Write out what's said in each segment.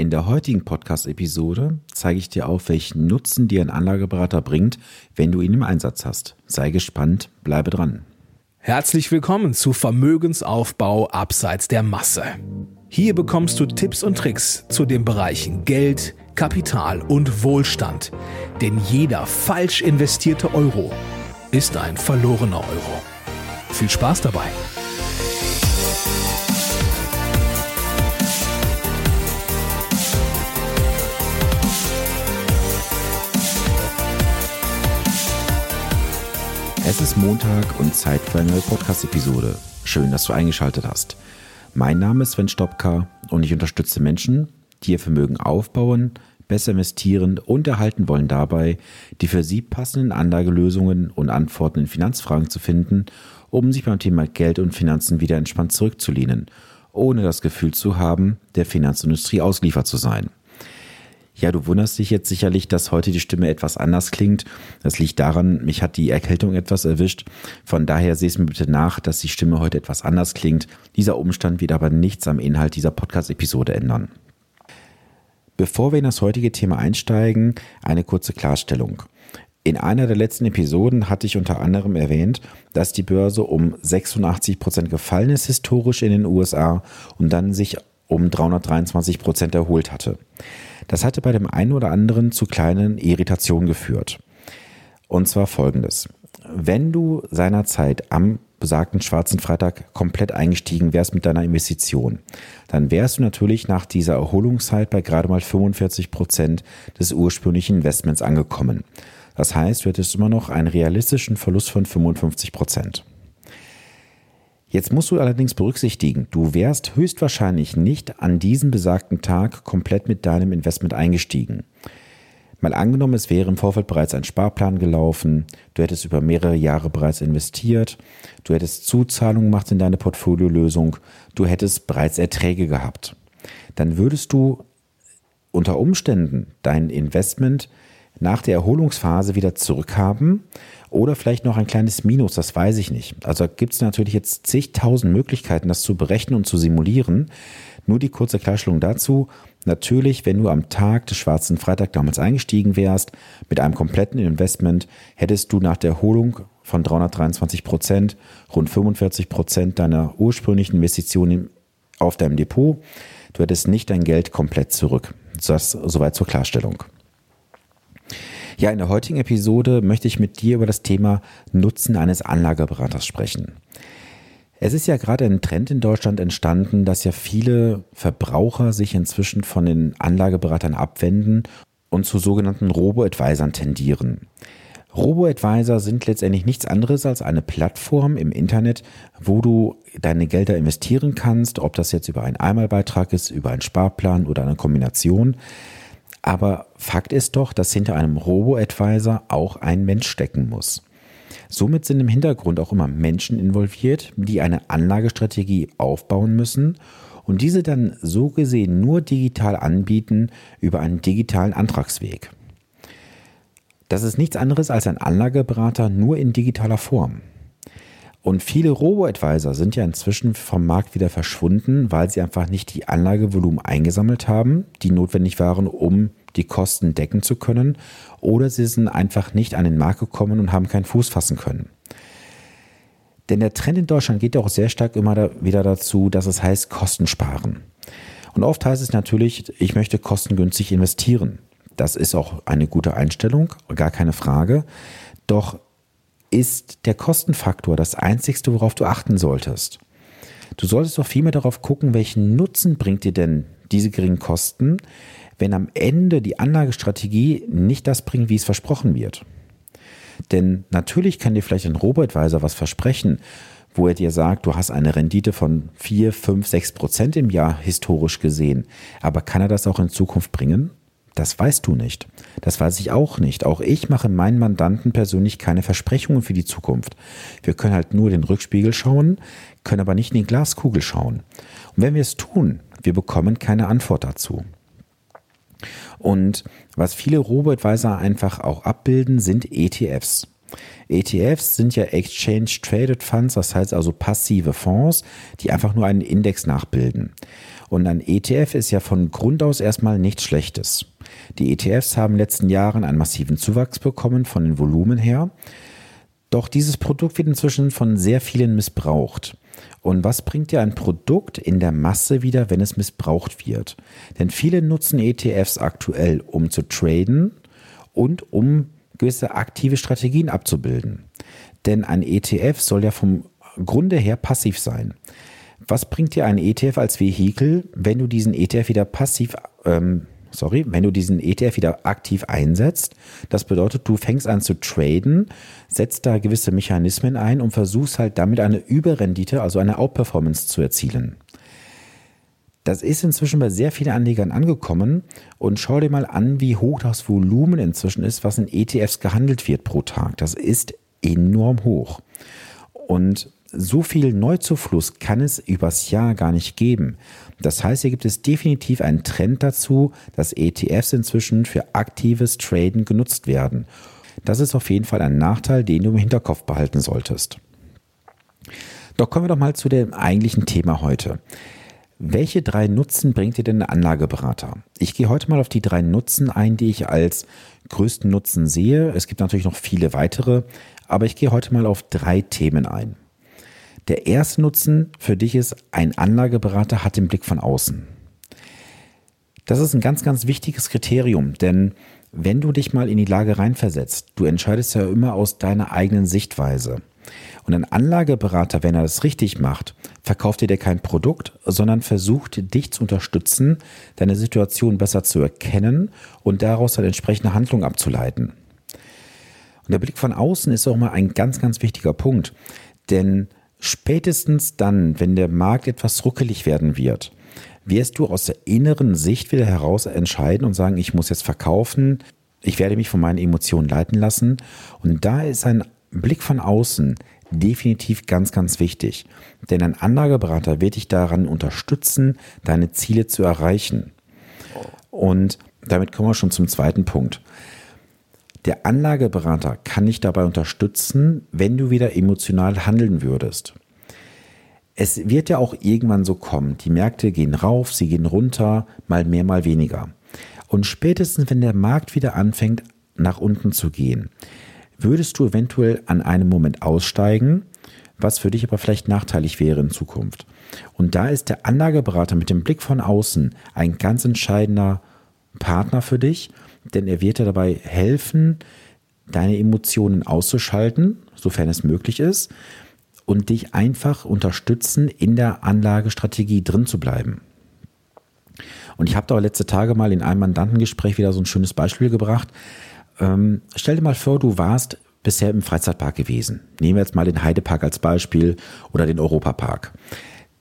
In der heutigen Podcast-Episode zeige ich dir auf, welchen Nutzen dir ein Anlageberater bringt, wenn du ihn im Einsatz hast. Sei gespannt, bleibe dran. Herzlich willkommen zu Vermögensaufbau abseits der Masse. Hier bekommst du Tipps und Tricks zu den Bereichen Geld, Kapital und Wohlstand. Denn jeder falsch investierte Euro ist ein verlorener Euro. Viel Spaß dabei! Montag und Zeit für eine neue Podcast-Episode. Schön, dass du eingeschaltet hast. Mein Name ist Sven Stopka und ich unterstütze Menschen, die ihr Vermögen aufbauen, besser investieren und erhalten wollen dabei, die für sie passenden Anlagelösungen und Antworten in Finanzfragen zu finden, um sich beim Thema Geld und Finanzen wieder entspannt zurückzulehnen, ohne das Gefühl zu haben, der Finanzindustrie ausgeliefert zu sein. Ja, du wunderst dich jetzt sicherlich, dass heute die Stimme etwas anders klingt. Das liegt daran, mich hat die Erkältung etwas erwischt. Von daher seh es mir bitte nach, dass die Stimme heute etwas anders klingt. Dieser Umstand wird aber nichts am Inhalt dieser Podcast-Episode ändern. Bevor wir in das heutige Thema einsteigen, eine kurze Klarstellung. In einer der letzten Episoden hatte ich unter anderem erwähnt, dass die Börse um 86 Prozent gefallen ist historisch in den USA und dann sich um 323 Prozent erholt hatte. Das hatte bei dem einen oder anderen zu kleinen Irritationen geführt. Und zwar folgendes. Wenn du seinerzeit am besagten schwarzen Freitag komplett eingestiegen wärst mit deiner Investition, dann wärst du natürlich nach dieser Erholungszeit bei gerade mal 45 Prozent des ursprünglichen Investments angekommen. Das heißt, du hättest immer noch einen realistischen Verlust von 55 Prozent. Jetzt musst du allerdings berücksichtigen, du wärst höchstwahrscheinlich nicht an diesem besagten Tag komplett mit deinem Investment eingestiegen. Mal angenommen, es wäre im Vorfeld bereits ein Sparplan gelaufen, du hättest über mehrere Jahre bereits investiert, du hättest Zuzahlungen gemacht in deine Portfoliolösung, du hättest bereits Erträge gehabt. Dann würdest du unter Umständen dein Investment nach der Erholungsphase wieder zurückhaben oder vielleicht noch ein kleines Minus, das weiß ich nicht. Also gibt es natürlich jetzt zigtausend Möglichkeiten, das zu berechnen und zu simulieren. Nur die kurze Klarstellung dazu. Natürlich, wenn du am Tag des schwarzen Freitag damals eingestiegen wärst, mit einem kompletten Investment, hättest du nach der Erholung von 323 Prozent rund 45 Prozent deiner ursprünglichen Investitionen auf deinem Depot. Du hättest nicht dein Geld komplett zurück. Das soweit zur Klarstellung. Ja, in der heutigen Episode möchte ich mit dir über das Thema Nutzen eines Anlageberaters sprechen. Es ist ja gerade ein Trend in Deutschland entstanden, dass ja viele Verbraucher sich inzwischen von den Anlageberatern abwenden und zu sogenannten Robo-Advisern tendieren. Robo-Advisor sind letztendlich nichts anderes als eine Plattform im Internet, wo du deine Gelder investieren kannst, ob das jetzt über einen Einmalbeitrag ist, über einen Sparplan oder eine Kombination. Aber Fakt ist doch, dass hinter einem Robo-Advisor auch ein Mensch stecken muss. Somit sind im Hintergrund auch immer Menschen involviert, die eine Anlagestrategie aufbauen müssen und diese dann so gesehen nur digital anbieten über einen digitalen Antragsweg. Das ist nichts anderes als ein Anlageberater nur in digitaler Form. Und viele Robo-Advisor sind ja inzwischen vom Markt wieder verschwunden, weil sie einfach nicht die Anlagevolumen eingesammelt haben, die notwendig waren, um die Kosten decken zu können, oder sie sind einfach nicht an den Markt gekommen und haben keinen Fuß fassen können. Denn der Trend in Deutschland geht ja auch sehr stark immer da wieder dazu, dass es heißt Kosten sparen. Und oft heißt es natürlich, ich möchte kostengünstig investieren. Das ist auch eine gute Einstellung, gar keine Frage. Doch ist der Kostenfaktor das Einzigste, worauf du achten solltest. Du solltest doch vielmehr darauf gucken, welchen Nutzen bringt dir denn diese geringen Kosten, wenn am Ende die Anlagestrategie nicht das bringt, wie es versprochen wird. Denn natürlich kann dir vielleicht ein Robo-Advisor was versprechen, wo er dir sagt, du hast eine Rendite von 4, 5, 6 Prozent im Jahr historisch gesehen. Aber kann er das auch in Zukunft bringen? Das weißt du nicht. Das weiß ich auch nicht. Auch ich mache meinen Mandanten persönlich keine Versprechungen für die Zukunft. Wir können halt nur den Rückspiegel schauen, können aber nicht in die Glaskugel schauen. Und wenn wir es tun, wir bekommen keine Antwort dazu. Und was viele Robo-Advisor einfach auch abbilden, sind ETFs. ETFs sind ja Exchange Traded Funds, das heißt also passive Fonds, die einfach nur einen Index nachbilden. Und ein ETF ist ja von Grund aus erstmal nichts Schlechtes. Die ETFs haben in den letzten Jahren einen massiven Zuwachs bekommen von den Volumen her. Doch dieses Produkt wird inzwischen von sehr vielen missbraucht. Und was bringt dir ein Produkt in der Masse wieder, wenn es missbraucht wird? Denn viele nutzen ETFs aktuell, um zu traden und um gewisse aktive Strategien abzubilden. Denn ein ETF soll ja vom Grunde her passiv sein. Was bringt dir ein ETF als Vehikel, wenn du diesen ETF wieder passiv, ähm, sorry, wenn du diesen ETF wieder aktiv einsetzt? Das bedeutet, du fängst an zu traden, setzt da gewisse Mechanismen ein und versuchst halt damit eine Überrendite, also eine Outperformance zu erzielen. Das ist inzwischen bei sehr vielen Anlegern angekommen und schau dir mal an, wie hoch das Volumen inzwischen ist, was in ETFs gehandelt wird pro Tag. Das ist enorm hoch. Und so viel Neuzufluss kann es übers Jahr gar nicht geben. Das heißt, hier gibt es definitiv einen Trend dazu, dass ETFs inzwischen für aktives Traden genutzt werden. Das ist auf jeden Fall ein Nachteil, den du im Hinterkopf behalten solltest. Doch kommen wir doch mal zu dem eigentlichen Thema heute. Welche drei Nutzen bringt dir denn ein Anlageberater? Ich gehe heute mal auf die drei Nutzen ein, die ich als größten Nutzen sehe. Es gibt natürlich noch viele weitere, aber ich gehe heute mal auf drei Themen ein. Der erste Nutzen für dich ist, ein Anlageberater hat den Blick von außen. Das ist ein ganz, ganz wichtiges Kriterium, denn wenn du dich mal in die Lage reinversetzt, du entscheidest ja immer aus deiner eigenen Sichtweise. Und ein Anlageberater, wenn er das richtig macht, verkauft dir kein Produkt, sondern versucht dich zu unterstützen, deine Situation besser zu erkennen und daraus dann entsprechende Handlungen abzuleiten. Und der Blick von außen ist auch mal ein ganz, ganz wichtiger Punkt. Denn spätestens dann, wenn der Markt etwas ruckelig werden wird, wirst du aus der inneren Sicht wieder heraus entscheiden und sagen, ich muss jetzt verkaufen, ich werde mich von meinen Emotionen leiten lassen. Und da ist ein Blick von außen definitiv ganz, ganz wichtig. Denn ein Anlageberater wird dich daran unterstützen, deine Ziele zu erreichen. Und damit kommen wir schon zum zweiten Punkt. Der Anlageberater kann dich dabei unterstützen, wenn du wieder emotional handeln würdest. Es wird ja auch irgendwann so kommen. Die Märkte gehen rauf, sie gehen runter, mal mehr, mal weniger. Und spätestens, wenn der Markt wieder anfängt, nach unten zu gehen, würdest du eventuell an einem Moment aussteigen, was für dich aber vielleicht nachteilig wäre in Zukunft. Und da ist der Anlageberater mit dem Blick von außen ein ganz entscheidender Partner für dich, denn er wird dir dabei helfen, deine Emotionen auszuschalten, sofern es möglich ist, und dich einfach unterstützen, in der Anlagestrategie drin zu bleiben. Und ich habe da letzte Tage mal in einem Mandantengespräch wieder so ein schönes Beispiel gebracht. Ähm, stell dir mal vor, du warst bisher im Freizeitpark gewesen. Nehmen wir jetzt mal den Heidepark als Beispiel oder den Europapark.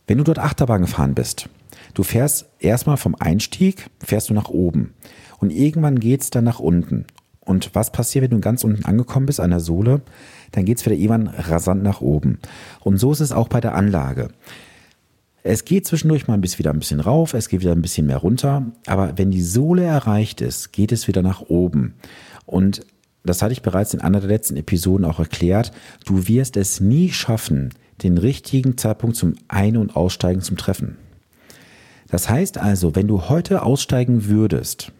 Wenn du dort Achterbahn gefahren bist, du fährst erstmal vom Einstieg, fährst du nach oben und irgendwann geht's dann nach unten. Und was passiert, wenn du ganz unten angekommen bist an der Sohle? Dann geht's wieder irgendwann rasant nach oben. Und so ist es auch bei der Anlage. Es geht zwischendurch mal ein bisschen wieder ein bisschen rauf, es geht wieder ein bisschen mehr runter, aber wenn die Sohle erreicht ist, geht es wieder nach oben. Und das hatte ich bereits in einer der letzten Episoden auch erklärt, du wirst es nie schaffen, den richtigen Zeitpunkt zum Ein- und Aussteigen zu treffen. Das heißt also, wenn du heute aussteigen würdest,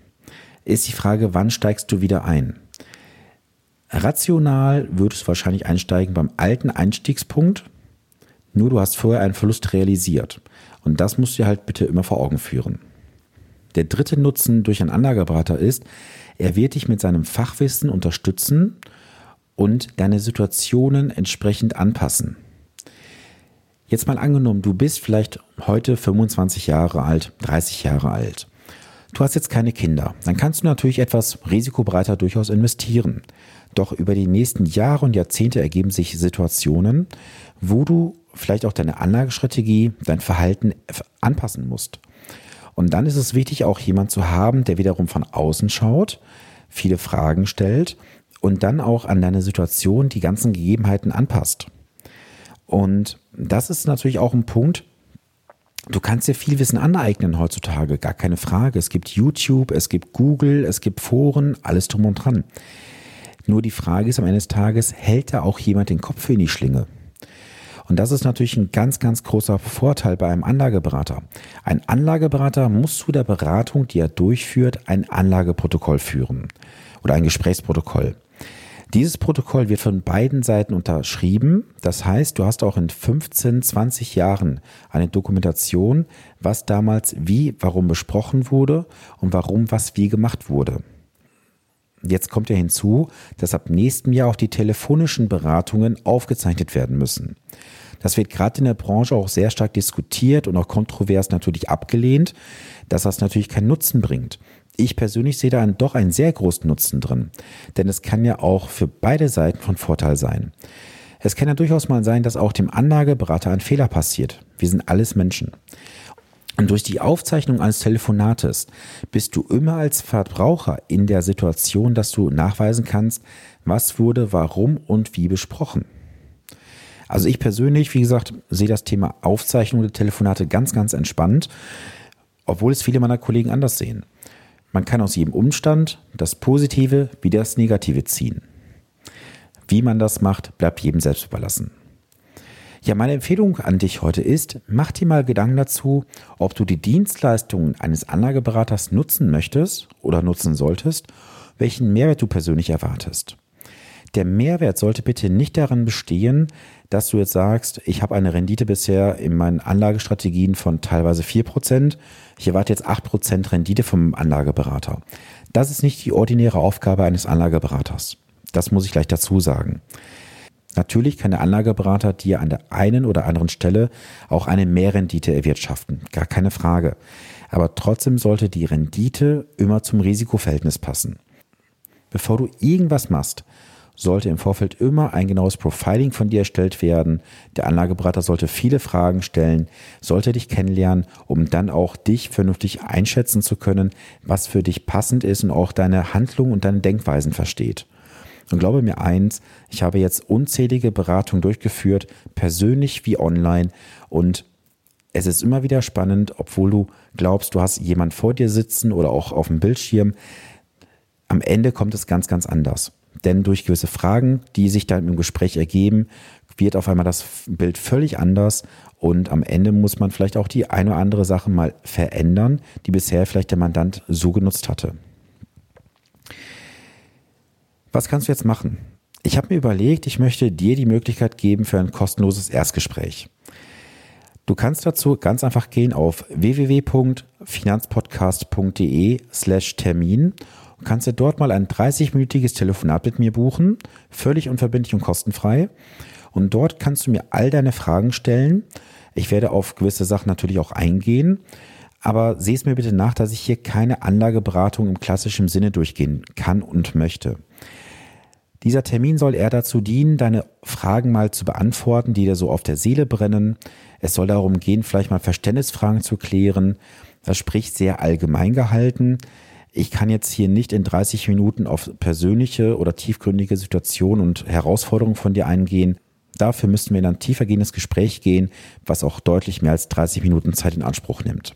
ist die Frage, wann steigst du wieder ein? Rational würdest du wahrscheinlich einsteigen beim alten Einstiegspunkt, nur du hast vorher einen Verlust realisiert. Und das musst du dir halt bitte immer vor Augen führen. Der dritte Nutzen durch einen Anlageberater ist, er wird dich mit seinem Fachwissen unterstützen und deine Situationen entsprechend anpassen. Jetzt mal angenommen, du bist vielleicht heute 25 Jahre alt, 30 Jahre alt. Du hast jetzt keine Kinder. Dann kannst du natürlich etwas risikobereiter durchaus investieren. Doch über die nächsten Jahre und Jahrzehnte ergeben sich Situationen, wo du vielleicht auch deine Anlagestrategie, dein Verhalten anpassen musst. Und dann ist es wichtig, auch jemand zu haben, der wiederum von außen schaut, viele Fragen stellt und dann auch an deine Situation die ganzen Gegebenheiten anpasst. Und das ist natürlich auch ein Punkt, Du kannst dir viel Wissen aneignen heutzutage, gar keine Frage. Es gibt YouTube, es gibt Google, es gibt Foren, alles drum und dran. Nur die Frage ist am Ende des Tages, hält da auch jemand den Kopf in die Schlinge? Und das ist natürlich ein ganz, ganz großer Vorteil bei einem Anlageberater. Ein Anlageberater muss zu der Beratung, die er durchführt, ein Anlageprotokoll führen oder ein Gesprächsprotokoll. Dieses Protokoll wird von beiden Seiten unterschrieben. Das heißt, du hast auch in 15, 20 Jahren eine Dokumentation, was damals wie, warum besprochen wurde und warum was wie gemacht wurde. Jetzt kommt ja hinzu, dass ab nächstem Jahr auch die telefonischen Beratungen aufgezeichnet werden müssen. Das wird gerade in der Branche auch sehr stark diskutiert und auch kontrovers natürlich abgelehnt, dass das natürlich keinen Nutzen bringt. Ich persönlich sehe da doch einen sehr großen Nutzen drin, denn es kann ja auch für beide Seiten von Vorteil sein. Es kann ja durchaus mal sein, dass auch dem Anlageberater ein Fehler passiert. Wir sind alles Menschen. Und durch die Aufzeichnung eines Telefonates bist du immer als Verbraucher in der Situation, dass du nachweisen kannst, was wurde, warum und wie besprochen. Also ich persönlich, wie gesagt, sehe das Thema Aufzeichnung der Telefonate ganz, ganz entspannt, obwohl es viele meiner Kollegen anders sehen. Man kann aus jedem Umstand das Positive wie das Negative ziehen. Wie man das macht, bleibt jedem selbst überlassen. Ja, meine Empfehlung an dich heute ist, mach dir mal Gedanken dazu, ob du die Dienstleistungen eines Anlageberaters nutzen möchtest oder nutzen solltest, welchen Mehrwert du persönlich erwartest. Der Mehrwert sollte bitte nicht darin bestehen, dass du jetzt sagst, ich habe eine Rendite bisher in meinen Anlagestrategien von teilweise 4%, ich erwarte jetzt 8% Rendite vom Anlageberater. Das ist nicht die ordinäre Aufgabe eines Anlageberaters. Das muss ich gleich dazu sagen. Natürlich kann der Anlageberater dir an der einen oder anderen Stelle auch eine Mehrrendite erwirtschaften, gar keine Frage. Aber trotzdem sollte die Rendite immer zum Risikoverhältnis passen. Bevor du irgendwas machst, sollte im Vorfeld immer ein genaues Profiling von dir erstellt werden. Der Anlageberater sollte viele Fragen stellen, sollte dich kennenlernen, um dann auch dich vernünftig einschätzen zu können, was für dich passend ist und auch deine Handlungen und deine Denkweisen versteht. Und glaube mir eins, ich habe jetzt unzählige Beratungen durchgeführt, persönlich wie online und es ist immer wieder spannend, obwohl du glaubst, du hast jemand vor dir sitzen oder auch auf dem Bildschirm. Am Ende kommt es ganz, ganz anders. Denn durch gewisse Fragen, die sich dann im Gespräch ergeben, wird auf einmal das Bild völlig anders und am Ende muss man vielleicht auch die eine oder andere Sache mal verändern, die bisher vielleicht der Mandant so genutzt hatte. Was kannst du jetzt machen? Ich habe mir überlegt, ich möchte dir die Möglichkeit geben für ein kostenloses Erstgespräch. Du kannst dazu ganz einfach gehen auf www.finanzpodcast.de slash Termin und kannst dir dort mal ein 30-minütiges Telefonat mit mir buchen, völlig unverbindlich und kostenfrei. Und dort kannst du mir all deine Fragen stellen. Ich werde auf gewisse Sachen natürlich auch eingehen. Aber seh es mir bitte nach, dass ich hier keine Anlageberatung im klassischen Sinne durchgehen kann und möchte. Dieser Termin soll eher dazu dienen, deine Fragen mal zu beantworten, die dir so auf der Seele brennen. Es soll darum gehen, vielleicht mal Verständnisfragen zu klären. Das spricht sehr allgemein gehalten. Ich kann jetzt hier nicht in 30 Minuten auf persönliche oder tiefgründige Situationen und Herausforderungen von dir eingehen. Dafür müssten wir in ein tiefergehendes Gespräch gehen, was auch deutlich mehr als 30 Minuten Zeit in Anspruch nimmt.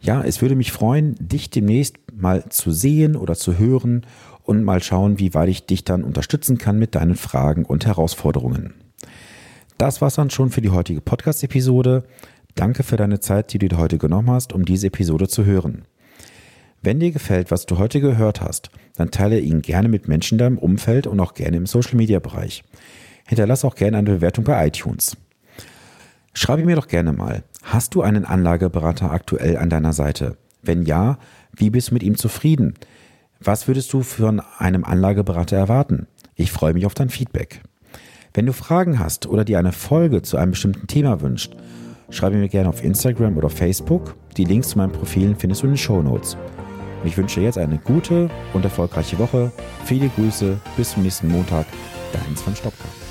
Ja, es würde mich freuen, dich demnächst mal zu sehen oder zu hören und mal schauen, wie weit ich dich dann unterstützen kann mit deinen Fragen und Herausforderungen. Das war's dann schon für die heutige Podcast-Episode. Danke für deine Zeit, die du dir heute genommen hast, um diese Episode zu hören. Wenn dir gefällt, was du heute gehört hast, dann teile ihn gerne mit Menschen in deinem Umfeld und auch gerne im Social Media Bereich. Hinterlass auch gerne eine Bewertung bei iTunes. Schreibe mir doch gerne mal, hast du einen Anlageberater aktuell an deiner Seite? Wenn ja, wie bist du mit ihm zufrieden? Was würdest du von einem Anlageberater erwarten? Ich freue mich auf dein Feedback. Wenn du Fragen hast oder dir eine Folge zu einem bestimmten Thema wünscht, schreibe mir gerne auf Instagram oder Facebook. Die Links zu meinen Profilen findest du in den Show Notes. Ich wünsche jetzt eine gute und erfolgreiche Woche. Viele Grüße, bis zum nächsten Montag. Dein Sven Stopka.